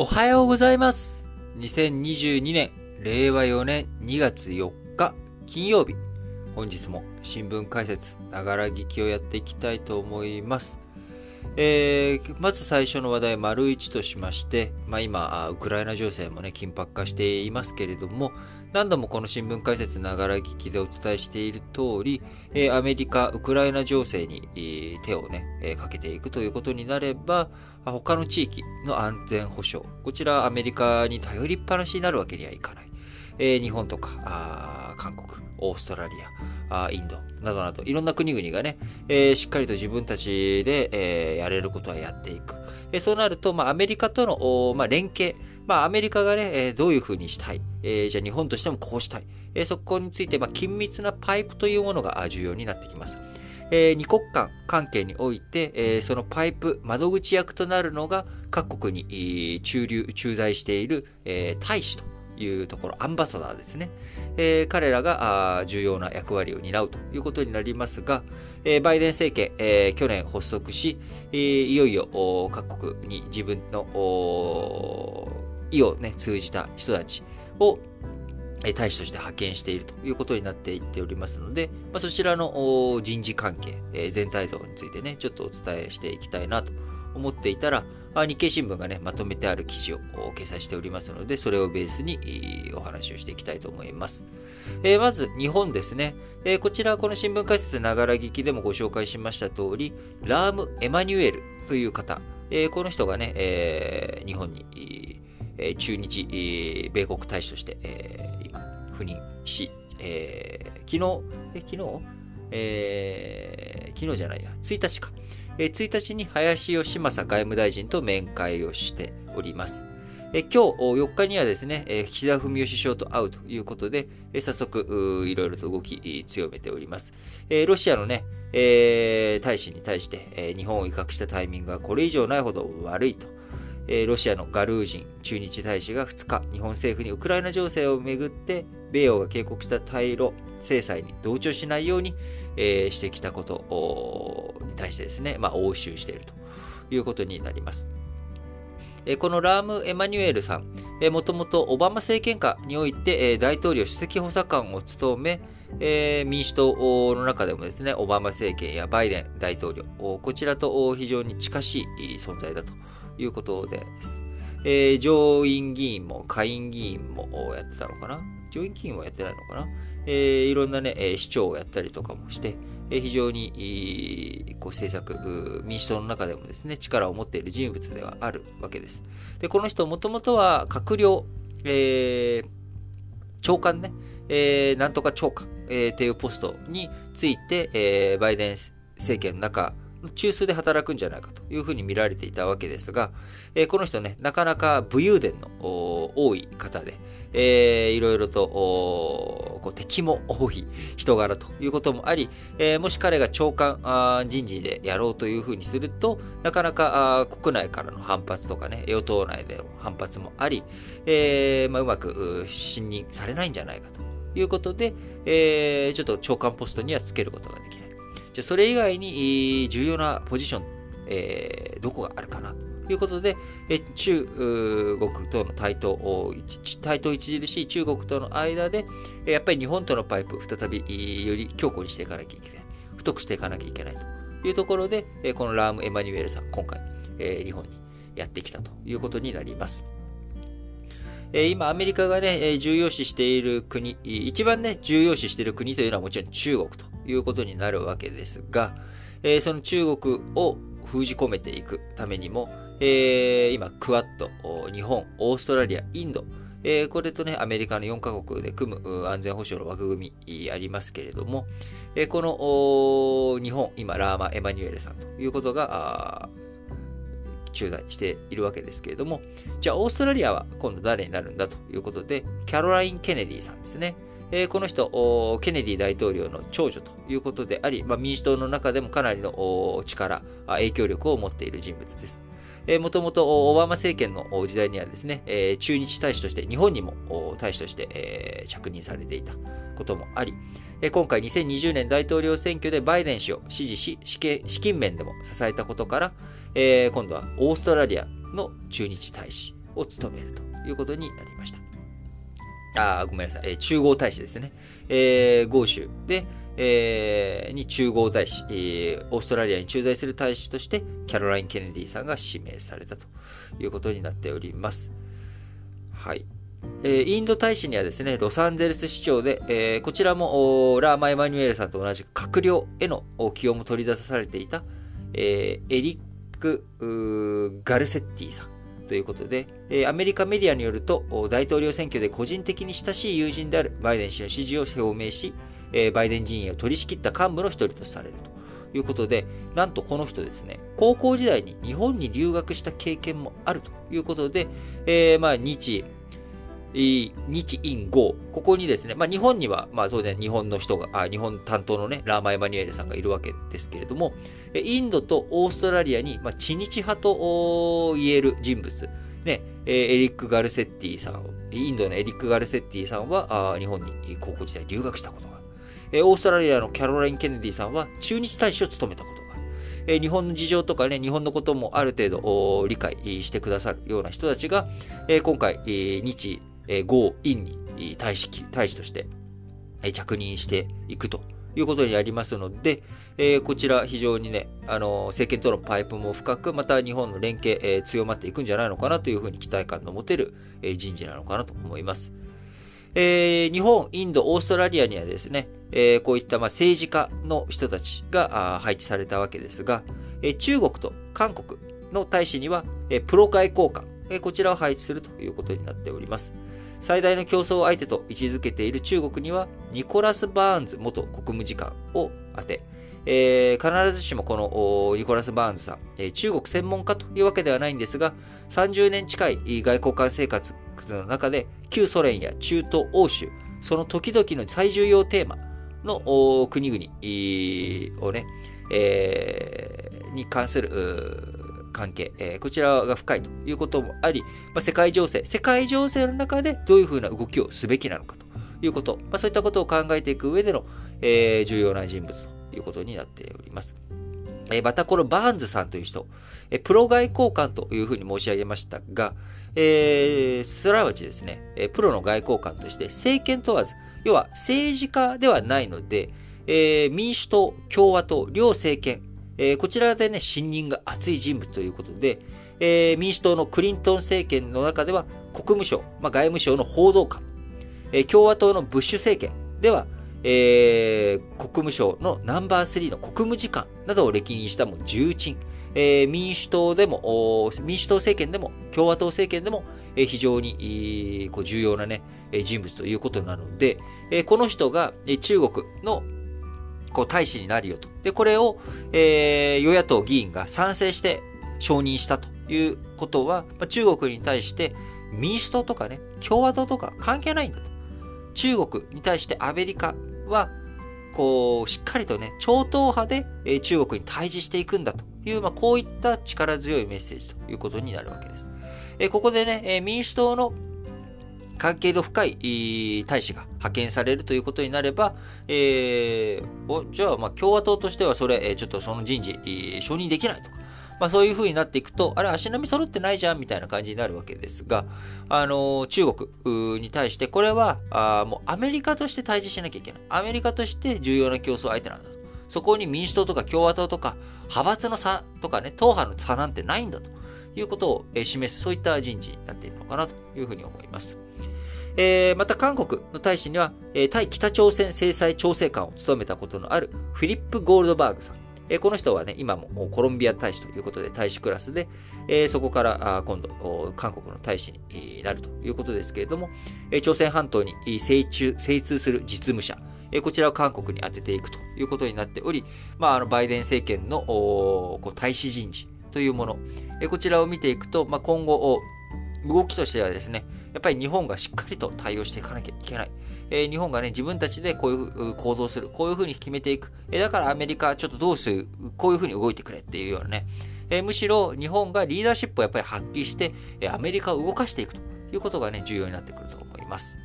おはようございます。2022年、令和4年2月4日、金曜日。本日も新聞解説、ながら聞きをやっていきたいと思います。えー、まず最初の話題、丸1としまして、まあ今、ウクライナ情勢もね、緊迫化していますけれども、何度もこの新聞解説ながら聞きでお伝えしている通り、えーアメリカ、ウクライナ情勢に、手をね、えーかけていくということになれば、他の地域の安全保障、こちらアメリカに頼りっぱなしになるわけにはいかない。えー日本とか、あ韓国、オーストラリア、インドなどなど、いろんな国々がね、えーしっかりと自分たちで、えーやれることはやっていく。えーそうなると、まあ、アメリカとの、まあ、連携、まあ、アメリカがね、えーどういうふうにしたい、えーじゃあ日本としてもこうしたい、えーそこについて、まあ、緊密なパイプというものが重要になってきます。えー二国間関係において、えーそのパイプ、窓口役となるのが各国にえー駐留、駐在している、えー大使と。いうところ、アンバサダーですね。えー彼らが重要な役割を担うということになりますが、えーバイデン政権、えー去年発足し、えーいよいよ各国に自分の意を、ね、通じた人たちを大使として派遣しているということになっていっておりますので、まあ、そちらの人事関係、え全体像についてね、ちょっとお伝えしていきたいなと思っていたら、日経新聞がね、まとめてある記事を掲載しておりますので、それをベースにお話をしていきたいと思います。えーまず、日本ですね。えーこちら、この新聞解説ながら聞きでもご紹介しました通り、ラーム・エマニュエルという方、えーこの人がね、え日本に、え駐日、米国大使として、え今、赴任し、え昨日、え、昨日？え昨日じゃないや、1日か。えー1日に林義正外務大臣と面会をしております。今日4日にはですね、岸田文雄首相と会うということで、早速、いろいろと動き強めております。ロシアのね、えー大使に対して、日本を威嚇したタイミングがこれ以上ないほど悪いと。ロシアのガルージン駐日大使が2日、日本政府にウクライナ情勢をめぐって、米欧が警告した対ロ制裁に同調しないように、してきたことおーに対してですね、まあ、応酬しているということになります。このラーム・エマニュエルさん、もともとオバマ政権下において、大統領首席補佐官を務め、民主党の中でもですね、オバマ政権やバイデン大統領、こちらと非常に近しい存在だということです。え上院議員も下院議員もやってたのかな？上院議員はやってないのかな？えいろんなね、市長をやったりとかもして、非常にいこう政策、民主党の中でもですね、力を持っている人物ではあるわけです。で、この人もともとは閣僚、えー長官ね、えーなんとか長官、えーっていうポストについて、えーバイデン政権の中、中枢で働くんじゃないかというふうに見られていたわけですが、えーこの人ね、なかなか武勇伝の多い方で、えーいろいろとこう敵も多い人柄ということもあり、えーもし彼が長官あ人事でやろうというふうにすると、なかなかあ国内からの反発とかね、与党内での反発もあり、えーまあ、うまく信任されないんじゃないかということで、えーちょっと長官ポストにはつけることができない。じゃそれ以外に重要なポジション、えーどこがあるかなということで、え中国との対等を、一対等著しい中国との間で、やっぱり日本とのパイプ、再びより強固にしていかなきゃいけない。太くしていかなきゃいけないというところで、このラーム・エマニュエルさん、今回、え日本にやってきたということになります。今、アメリカがね、重要視している国、一番ね、重要視している国というのはもちろん中国ということになるわけですが、えーその中国を封じ込めていくためにも、えー今、クアッド、日本、オーストラリア、インド、えーこれとね、アメリカの4カ国で組む安全保障の枠組みありますけれども、えーこの日本、今、ラーマ・エマニュエルさんということが、あー駐在しているわけですけれども、じゃあ、オーストラリアは今度誰になるんだということで、キャロライン・ケネディさんですね。えーこの人、ケネディ大統領の長女ということであり、まあ、民主党の中でもかなりの力、影響力を持っている人物です。もともとオバマ政権の時代にはですね、えー駐日大使として、日本にも大使として、えー着任されていたこともあり、今回2020年大統領選挙でバイデン氏を支持し、資金面でも支えたことから、えー今度はオーストラリアの駐日大使を務めるということになりました。あ、ごめんなさい。えー、中央大使ですね。えー、豪州で、えー、に中合大使、えー、オーストラリアに駐在する大使として、キャロライン・ケネディさんが指名されたということになっております。はい。えー、インド大使にはですね、ロサンゼルス市長で、えー、こちらもラーマ・エマニュエルさんと同じく閣僚への起用も取り出されていた、えー、エリック・ガルセッティさんということで、えアメリカメディアによると、大統領選挙で個人的に親しい友人であるバイデン氏の支持を表明し、えバイデン陣営を取り仕切った幹部の一人とされるということで、なんとこの人ですね、高校時代に日本に留学した経験もあるということで、えー、まあ、日、日印豪、ここにですね、まあ日本には、まあ当然日本の人が、あ日本担当のね、ラーマ・エマニュエルさんがいるわけですけれども、インドとオーストラリアに、まあ、知日派と言える人物、ね、エリック・ガルセッティさん、インドのエリック・ガルセッティさんは、あ日本に高校時代留学したことが。えオーストラリアのキャロライン・ケネディさんは中日大使を務めたことが。え日本の事情とかね、日本のこともある程度理解してくださるような人たちが、え今回、日、え豪、印に大使大使として、え着任していくということになりますので、え、こちら非常にね、あの、政権とのパイプも深く、また日本の連携、え、強まっていくんじゃないのかなというふうに期待感の持てる、え、人事なのかなと思います。え、日本、インド、オーストラリアにはですね、え、こういったま政治家の人たちが配置されたわけですが、え、中国と韓国の大使には、え、プロ外交官、こちらを配置するということになっております。最大の競争相手と位置づけている中国には、ニコラス・バーンズ元国務次官を当て、えー、必ずしもこのニコラス・バーンズさん、えー、中国専門家というわけではないんですが、30年近い外交官生活の中で、旧ソ連や中東欧州、その時々の最重要テーマの国々をね、えー、に関する関係、えー、こちらが深いということもあり、まあ、世界情勢、世界情勢の中でどういうふうな動きをすべきなのかということ、まあ、そういったことを考えていく上での、えー、重要な人物ということになっております。えまたこのバーンズさんという人、えプロ外交官というふうに申し上げましたが、えー、すなわちですね、えプロの外交官として政権問わず、要は政治家ではないので、え、民主党、共和党、両政権、えー、こちらでね、信任が厚い人物ということで、えー、民主党のクリントン政権の中では国務省、まあ、外務省の報道官、えー、共和党のブッシュ政権では、えー、国務省のナンバー3の国務次官などを歴任したも重鎮、えー、民主党でも、民主党政権でも、共和党政権でも、えー、非常に、こう重要なね、人物ということなので、えー、この人が、えー、中国のこう大使になるよと。で、これを、えー、与野党議員が賛成して承認したということは、まあ、中国に対して民主党とかね、共和党とか関係ないんだと。中国に対してアメリカは、こう、しっかりとね、超党派で、えー、中国に対峙していくんだという、まあ、こういった力強いメッセージということになるわけです。えー、ここでね、えー、民主党の関係の深い大使が派遣されるということになれば、えー、じゃあ、まあ、共和党としてはそれ、ちょっとその人事、承認できないとか、まあそういう風になっていくと、あれ足並み揃ってないじゃんみたいな感じになるわけですが、あの、中国に対して、これは、あもうアメリカとして対峙しなきゃいけない。アメリカとして重要な競争相手なんだと。そこに民主党とか共和党とか、派閥の差とかね、党派の差なんてないんだということを示す、そういった人事になっているのかなというふうに思います。えー、また韓国の大使には、えー、対北朝鮮制裁調整官を務めたことのあるフィリップ・ゴールドバーグさん。えこの人はね、今もコロンビア大使ということで大使クラスで、えそこから今度、韓国の大使になるということですけれども、え朝鮮半島に精通精通する実務者、えこちらを韓国に当てていくということになっており、まあ、あの、バイデン政権のこう大使人事というもの、えこちらを見ていくと、まあ、今後、動きとしてはですね、やっぱり日本がしっかりと対応していかなきゃいけない。えー、日本がね、自分たちでこういう行動する。こういうふうに決めていく。えー、だからアメリカちょっとどうする、こういうふうに動いてくれっていうようなね。えー、むしろ日本がリーダーシップをやっぱり発揮して、えアメリカを動かしていくということがね、重要になってくると思います。